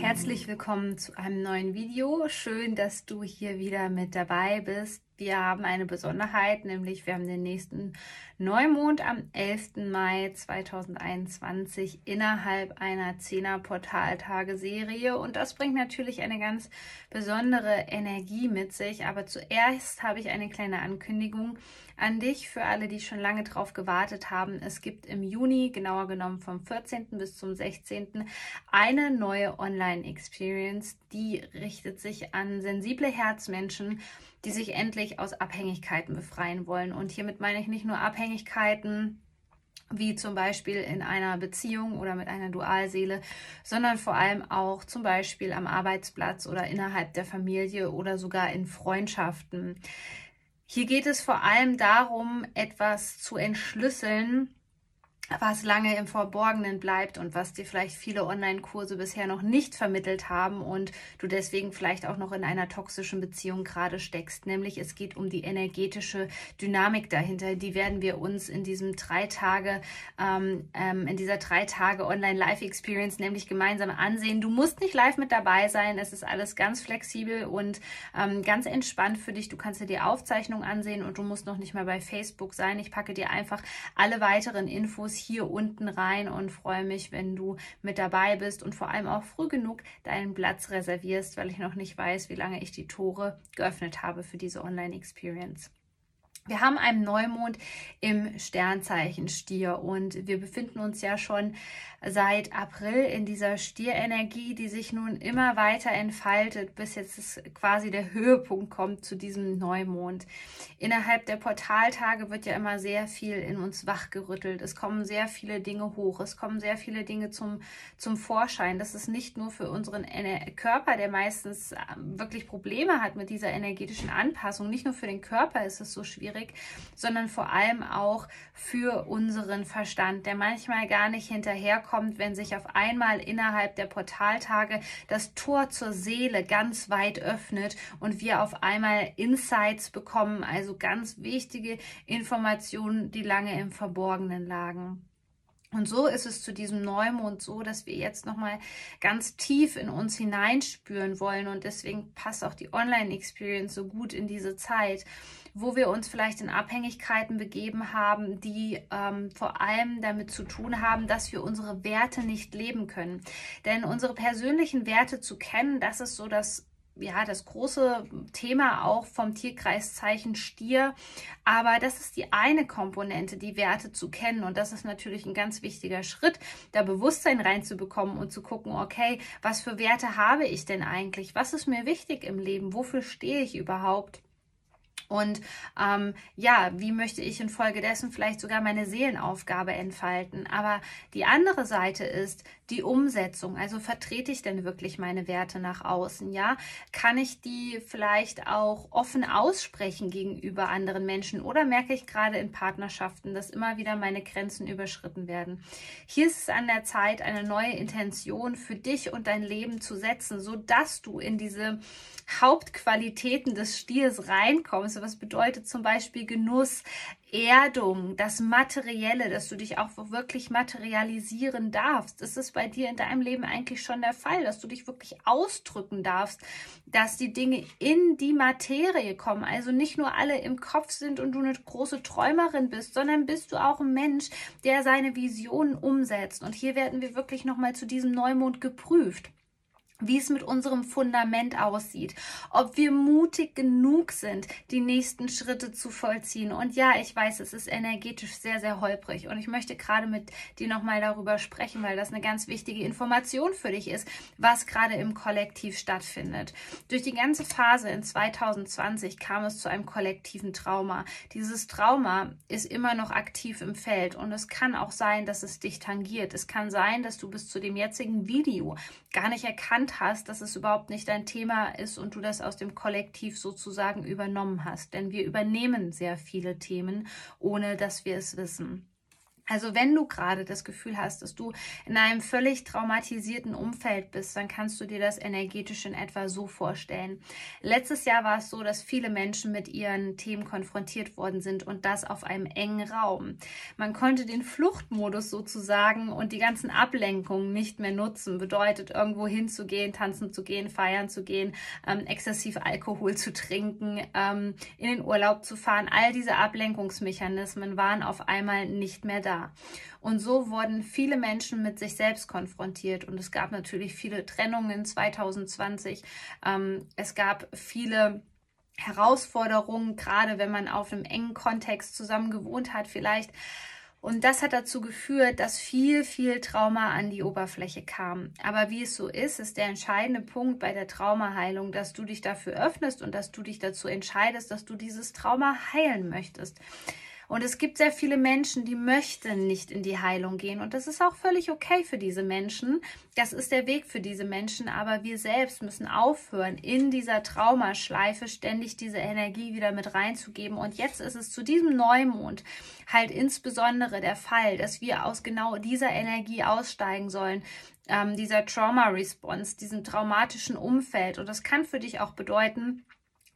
Herzlich willkommen zu einem neuen Video. Schön, dass du hier wieder mit dabei bist. Wir haben eine Besonderheit, nämlich wir haben den nächsten Neumond am 11. Mai 2021 innerhalb einer 10er Portaltage-Serie und das bringt natürlich eine ganz besondere Energie mit sich. Aber zuerst habe ich eine kleine Ankündigung an dich für alle, die schon lange drauf gewartet haben. Es gibt im Juni, genauer genommen vom 14. bis zum 16. eine neue Online-Experience, die richtet sich an sensible Herzmenschen die sich endlich aus Abhängigkeiten befreien wollen. Und hiermit meine ich nicht nur Abhängigkeiten, wie zum Beispiel in einer Beziehung oder mit einer Dualseele, sondern vor allem auch zum Beispiel am Arbeitsplatz oder innerhalb der Familie oder sogar in Freundschaften. Hier geht es vor allem darum, etwas zu entschlüsseln, was lange im Verborgenen bleibt und was dir vielleicht viele Online-Kurse bisher noch nicht vermittelt haben und du deswegen vielleicht auch noch in einer toxischen Beziehung gerade steckst. Nämlich es geht um die energetische Dynamik dahinter. Die werden wir uns in diesem drei Tage, ähm, ähm, in dieser drei Tage Online-Live-Experience nämlich gemeinsam ansehen. Du musst nicht live mit dabei sein. Es ist alles ganz flexibel und ähm, ganz entspannt für dich. Du kannst dir die Aufzeichnung ansehen und du musst noch nicht mal bei Facebook sein. Ich packe dir einfach alle weiteren Infos hier unten rein und freue mich, wenn du mit dabei bist und vor allem auch früh genug deinen Platz reservierst, weil ich noch nicht weiß, wie lange ich die Tore geöffnet habe für diese Online-Experience. Wir haben einen Neumond im Sternzeichen Stier und wir befinden uns ja schon seit April in dieser Stierenergie, die sich nun immer weiter entfaltet, bis jetzt quasi der Höhepunkt kommt zu diesem Neumond. Innerhalb der Portaltage wird ja immer sehr viel in uns wachgerüttelt. Es kommen sehr viele Dinge hoch. Es kommen sehr viele Dinge zum, zum Vorschein. Das ist nicht nur für unseren Körper, der meistens ähm, wirklich Probleme hat mit dieser energetischen Anpassung. Nicht nur für den Körper ist es so schwierig, sondern vor allem auch für unseren Verstand, der manchmal gar nicht hinterherkommt kommt, wenn sich auf einmal innerhalb der Portaltage das Tor zur Seele ganz weit öffnet und wir auf einmal Insights bekommen, also ganz wichtige Informationen, die lange im Verborgenen lagen. Und so ist es zu diesem Neumond so, dass wir jetzt nochmal ganz tief in uns hineinspüren wollen. Und deswegen passt auch die Online-Experience so gut in diese Zeit, wo wir uns vielleicht in Abhängigkeiten begeben haben, die ähm, vor allem damit zu tun haben, dass wir unsere Werte nicht leben können. Denn unsere persönlichen Werte zu kennen, das ist so das ja, das große Thema auch vom Tierkreiszeichen Stier. Aber das ist die eine Komponente, die Werte zu kennen. Und das ist natürlich ein ganz wichtiger Schritt, da Bewusstsein reinzubekommen und zu gucken, okay, was für Werte habe ich denn eigentlich? Was ist mir wichtig im Leben? Wofür stehe ich überhaupt? Und ähm, ja, wie möchte ich infolgedessen vielleicht sogar meine Seelenaufgabe entfalten? Aber die andere Seite ist die Umsetzung. Also vertrete ich denn wirklich meine Werte nach außen? Ja, kann ich die vielleicht auch offen aussprechen gegenüber anderen Menschen? Oder merke ich gerade in Partnerschaften, dass immer wieder meine Grenzen überschritten werden? Hier ist es an der Zeit, eine neue Intention für dich und dein Leben zu setzen, so dass du in diese Hauptqualitäten des Stiers reinkommst was bedeutet zum Beispiel Genuss, Erdung, das Materielle, dass du dich auch wirklich materialisieren darfst. Ist bei dir in deinem Leben eigentlich schon der Fall, dass du dich wirklich ausdrücken darfst, dass die Dinge in die Materie kommen. Also nicht nur alle im Kopf sind und du eine große Träumerin bist, sondern bist du auch ein Mensch, der seine Visionen umsetzt. Und hier werden wir wirklich nochmal zu diesem Neumond geprüft. Wie es mit unserem Fundament aussieht, ob wir mutig genug sind, die nächsten Schritte zu vollziehen. Und ja, ich weiß, es ist energetisch sehr, sehr holprig. Und ich möchte gerade mit dir nochmal darüber sprechen, weil das eine ganz wichtige Information für dich ist, was gerade im Kollektiv stattfindet. Durch die ganze Phase in 2020 kam es zu einem kollektiven Trauma. Dieses Trauma ist immer noch aktiv im Feld und es kann auch sein, dass es dich tangiert. Es kann sein, dass du bis zu dem jetzigen Video gar nicht erkannt erkannt hast, dass es überhaupt nicht dein Thema ist und du das aus dem Kollektiv sozusagen übernommen hast. Denn wir übernehmen sehr viele Themen, ohne dass wir es wissen. Also wenn du gerade das Gefühl hast, dass du in einem völlig traumatisierten Umfeld bist, dann kannst du dir das energetisch in etwa so vorstellen. Letztes Jahr war es so, dass viele Menschen mit ihren Themen konfrontiert worden sind und das auf einem engen Raum. Man konnte den Fluchtmodus sozusagen und die ganzen Ablenkungen nicht mehr nutzen. Bedeutet, irgendwo hinzugehen, tanzen zu gehen, feiern zu gehen, ähm, exzessiv Alkohol zu trinken, ähm, in den Urlaub zu fahren. All diese Ablenkungsmechanismen waren auf einmal nicht mehr da. Und so wurden viele Menschen mit sich selbst konfrontiert. Und es gab natürlich viele Trennungen 2020. Ähm, es gab viele Herausforderungen, gerade wenn man auf einem engen Kontext zusammen gewohnt hat, vielleicht. Und das hat dazu geführt, dass viel, viel Trauma an die Oberfläche kam. Aber wie es so ist, ist der entscheidende Punkt bei der Traumaheilung, dass du dich dafür öffnest und dass du dich dazu entscheidest, dass du dieses Trauma heilen möchtest. Und es gibt sehr viele Menschen, die möchten nicht in die Heilung gehen. Und das ist auch völlig okay für diese Menschen. Das ist der Weg für diese Menschen. Aber wir selbst müssen aufhören, in dieser Traumaschleife ständig diese Energie wieder mit reinzugeben. Und jetzt ist es zu diesem Neumond halt insbesondere der Fall, dass wir aus genau dieser Energie aussteigen sollen. Ähm, dieser Trauma-Response, diesem traumatischen Umfeld. Und das kann für dich auch bedeuten,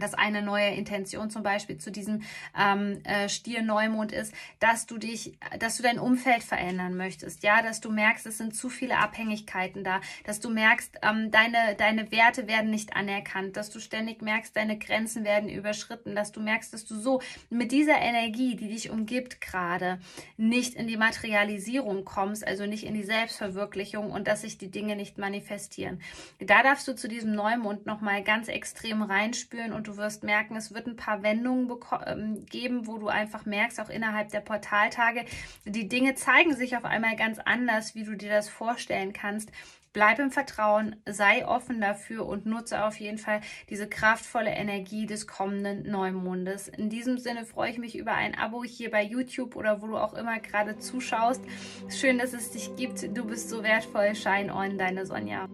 dass eine neue Intention zum Beispiel zu diesem ähm, äh, Stier-Neumond ist, dass du dich, dass du dein Umfeld verändern möchtest, ja, dass du merkst, es sind zu viele Abhängigkeiten da, dass du merkst, ähm, deine, deine Werte werden nicht anerkannt, dass du ständig merkst, deine Grenzen werden überschritten, dass du merkst, dass du so mit dieser Energie, die dich umgibt gerade, nicht in die Materialisierung kommst, also nicht in die Selbstverwirklichung und dass sich die Dinge nicht manifestieren. Da darfst du zu diesem Neumond nochmal ganz extrem reinspüren und du wirst merken, es wird ein paar Wendungen ähm, geben, wo du einfach merkst, auch innerhalb der Portaltage, die Dinge zeigen sich auf einmal ganz anders, wie du dir das vorstellen kannst. Bleib im Vertrauen, sei offen dafür und nutze auf jeden Fall diese kraftvolle Energie des kommenden Neumondes. In diesem Sinne freue ich mich über ein Abo hier bei YouTube oder wo du auch immer gerade zuschaust. Schön, dass es dich gibt. Du bist so wertvoll. Shine on, deine Sonja.